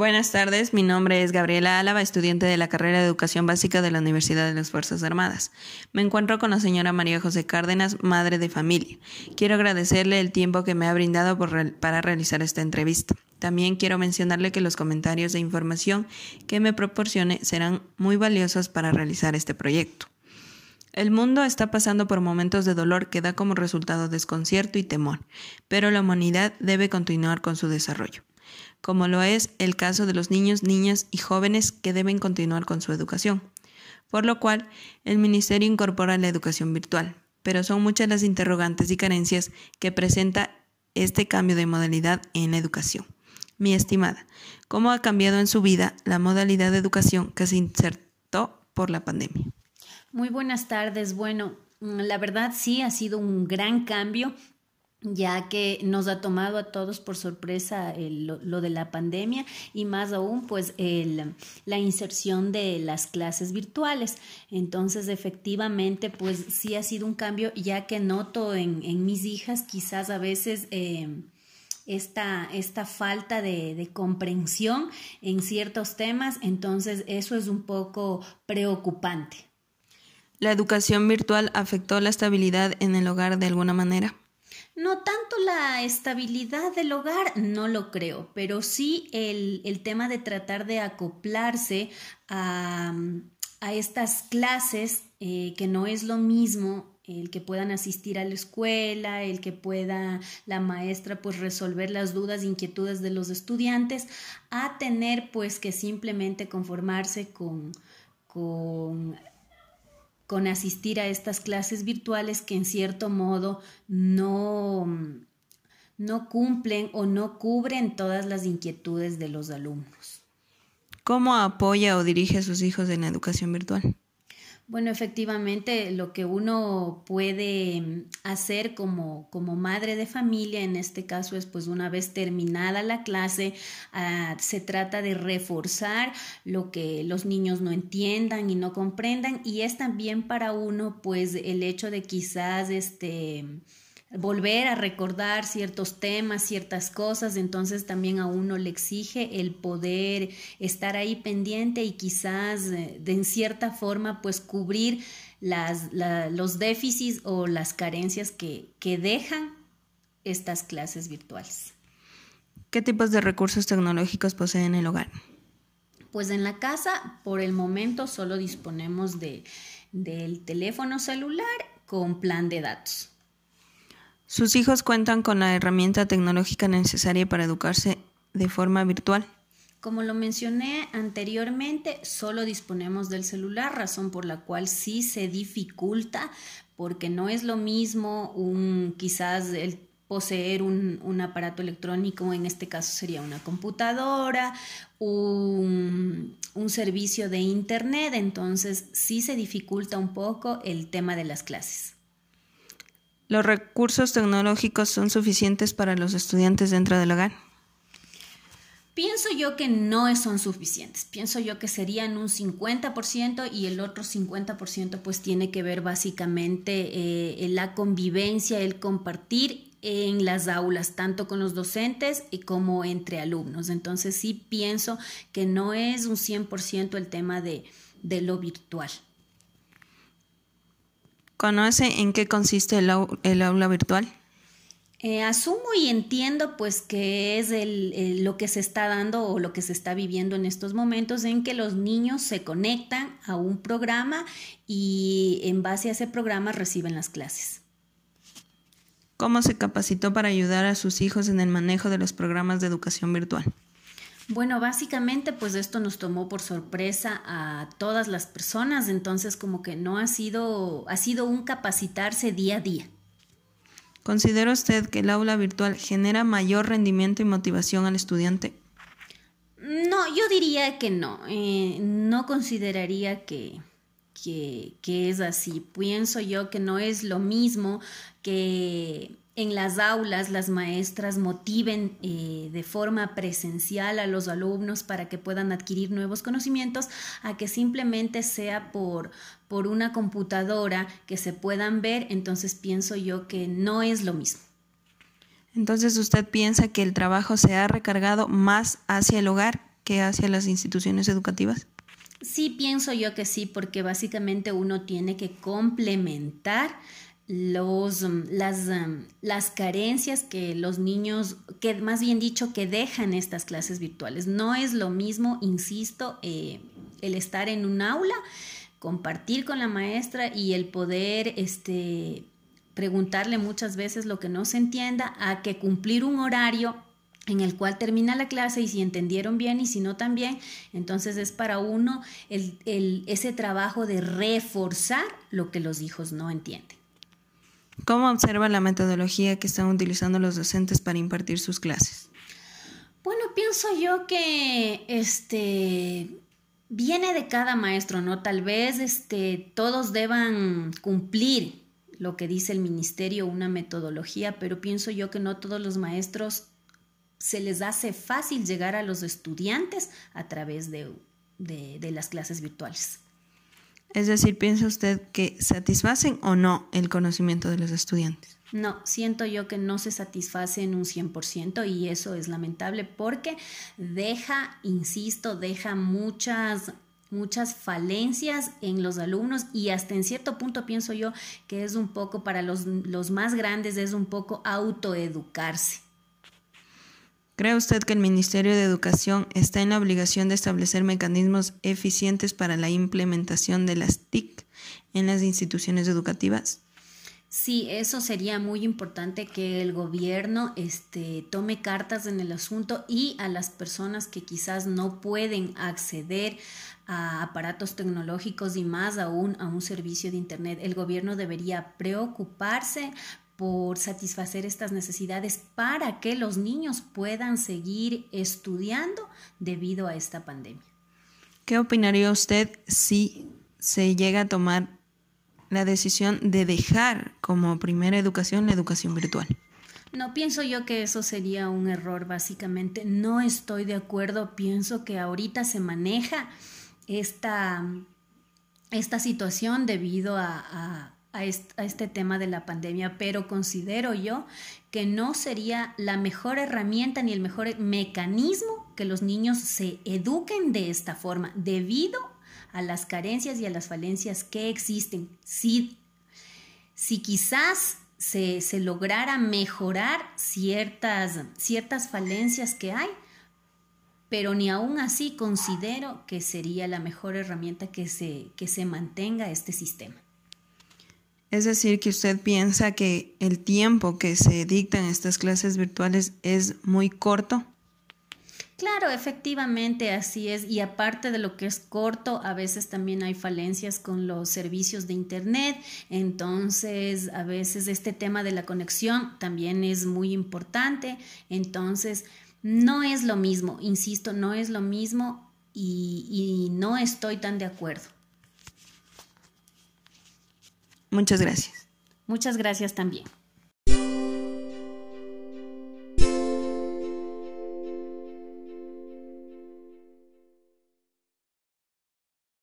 Buenas tardes, mi nombre es Gabriela Álava, estudiante de la carrera de Educación Básica de la Universidad de las Fuerzas Armadas. Me encuentro con la señora María José Cárdenas, madre de familia. Quiero agradecerle el tiempo que me ha brindado para realizar esta entrevista. También quiero mencionarle que los comentarios e información que me proporcione serán muy valiosos para realizar este proyecto. El mundo está pasando por momentos de dolor que da como resultado desconcierto y temor, pero la humanidad debe continuar con su desarrollo como lo es el caso de los niños, niñas y jóvenes que deben continuar con su educación. Por lo cual, el Ministerio incorpora la educación virtual, pero son muchas las interrogantes y carencias que presenta este cambio de modalidad en la educación. Mi estimada, ¿cómo ha cambiado en su vida la modalidad de educación que se insertó por la pandemia? Muy buenas tardes. Bueno, la verdad sí ha sido un gran cambio ya que nos ha tomado a todos por sorpresa lo, de la pandemia y más aún pues la inserción de las clases virtuales. Entonces efectivamente pues sí ha sido un cambio ya que noto en, mis hijas quizás a veces... Eh, esta, esta, falta de, de, comprensión en ciertos temas, entonces eso es un poco preocupante. ¿La educación virtual afectó la estabilidad en el hogar de alguna manera? No tanto la estabilidad del hogar, no lo creo, pero sí el, tema de tratar de acoplarse a, estas clases, eh, que no es lo mismo el que puedan asistir a la escuela, el que pueda la maestra pues resolver las dudas e inquietudes de los estudiantes, a tener pues que simplemente conformarse con, con con asistir a estas clases virtuales que en cierto modo no, no cumplen o no cubren todas las inquietudes de los alumnos. ¿Cómo apoya o dirige a sus hijos en la educación virtual? Bueno, efectivamente, lo que uno puede mm, hacer como, como madre de familia, en este caso es pues una vez terminada la clase, ah, se trata de reforzar lo que los niños no entiendan y no comprendan y es también para uno pues el hecho de quizás este volver a recordar ciertos temas, ciertas cosas, entonces también a uno le exige el poder estar ahí pendiente y quizás eh, de en cierta forma pues cubrir las, los déficits o las carencias que, que dejan estas clases virtuales. ¿Qué tipos de recursos tecnológicos poseen el hogar? Pues en la casa, por el momento, solo disponemos de, del teléfono celular con plan de datos. Sus hijos cuentan con la herramienta tecnológica necesaria para educarse de forma virtual. Como lo mencioné anteriormente, solo disponemos del celular, razón por la cual sí se dificulta, porque no es lo mismo un quizás el poseer un, aparato electrónico, en este caso sería una computadora, un, un, servicio de internet, entonces sí se dificulta un poco el tema de las clases. ¿Los recursos tecnológicos son suficientes para los estudiantes dentro del hogar? Pienso yo que no son suficientes. Pienso yo que serían un 50% y el otro 50% pues tiene que ver básicamente eh, en la convivencia, el compartir en las aulas, tanto con los docentes y como entre alumnos. Entonces sí pienso que no es un 100% el tema de, de lo virtual. ¿Conoce en qué consiste el, aula virtual? Eh, asumo y entiendo pues que es lo que se está dando o lo que se está viviendo en estos momentos en que los niños se conectan a un programa y en base a ese programa reciben las clases. ¿Cómo se capacitó para ayudar a sus hijos en el manejo de los programas de educación virtual? Bueno, básicamente pues esto nos tomó por sorpresa a todas las personas, entonces como que no ha sido, ha sido un capacitarse día a día. ¿Considera usted que el aula virtual genera mayor rendimiento y motivación al estudiante? No, yo diría que no. Eh, no consideraría que, que, que, es así. Pienso yo que no es lo mismo que en las aulas las maestras motiven eh, de forma presencial a los alumnos para que puedan adquirir nuevos conocimientos a que simplemente sea por, por una computadora que se puedan ver, entonces pienso yo que no es lo mismo. Entonces usted piensa que el trabajo se ha recargado más hacia el hogar que hace a las instituciones educativas? Sí, pienso yo que sí, porque básicamente uno tiene que complementar los, um, las, um, las carencias que los niños, que más bien dicho, que dejan estas clases virtuales. No es lo mismo, insisto, eh, el estar en un aula, compartir con la maestra y el poder este, preguntarle muchas veces lo que no se entienda, a que cumplir un horario en el cual termina la clase y si entendieron bien y si no también, entonces es para uno el, ese trabajo de reforzar lo que los hijos no entienden. ¿Cómo observa la metodología que están utilizando los docentes para impartir sus clases? Bueno, pienso yo que este viene de cada maestro, ¿no? Tal vez este, todos deban cumplir lo que dice el ministerio, una metodología, pero pienso yo que no todos los maestros se les hace fácil llegar a los estudiantes a través de, las clases virtuales. Es decir, ¿piensa usted que satisfacen o no el conocimiento de los estudiantes? No, siento yo que no se satisfacen un 100% y eso es lamentable porque deja, insisto, deja muchas muchas falencias en los alumnos y hasta en cierto punto pienso yo que es un poco para los, los más grandes, es un poco autoeducarse. ¿Cree usted que el Ministerio de Educación está en la obligación de establecer mecanismos eficientes para la implementación de las TIC en las instituciones educativas? Sí, eso sería muy importante que el gobierno este, tome cartas en el asunto y a las personas que quizás no pueden acceder a aparatos tecnológicos y más aún a un servicio de Internet, el gobierno debería preocuparse por satisfacer estas necesidades para que los niños puedan seguir estudiando debido a esta pandemia. ¿Qué opinaría usted si se llega a tomar la decisión de dejar como primera educación la educación virtual? No, pienso yo que eso sería un error básicamente. No estoy de acuerdo. Pienso que ahorita se maneja esta, esta situación debido a a este, tema de la pandemia, pero considero yo que no sería la mejor herramienta ni el mejor mecanismo que los niños se eduquen de esta forma, debido a las carencias y a las falencias que existen. Si, si quizás se, se, lograra mejorar ciertas, ciertas falencias que hay, pero ni aún así considero que sería la mejor herramienta que se, que se mantenga este sistema. Es decir, que usted piensa que el tiempo que se dictan estas clases virtuales es muy corto. Claro, efectivamente así es. Y aparte de lo que es corto, a veces también hay falencias con los servicios de Internet. Entonces, a veces este tema de la conexión también es muy importante. Entonces, no es lo mismo, insisto, no es lo mismo y, y no estoy tan de acuerdo. Muchas gracias. Muchas gracias también.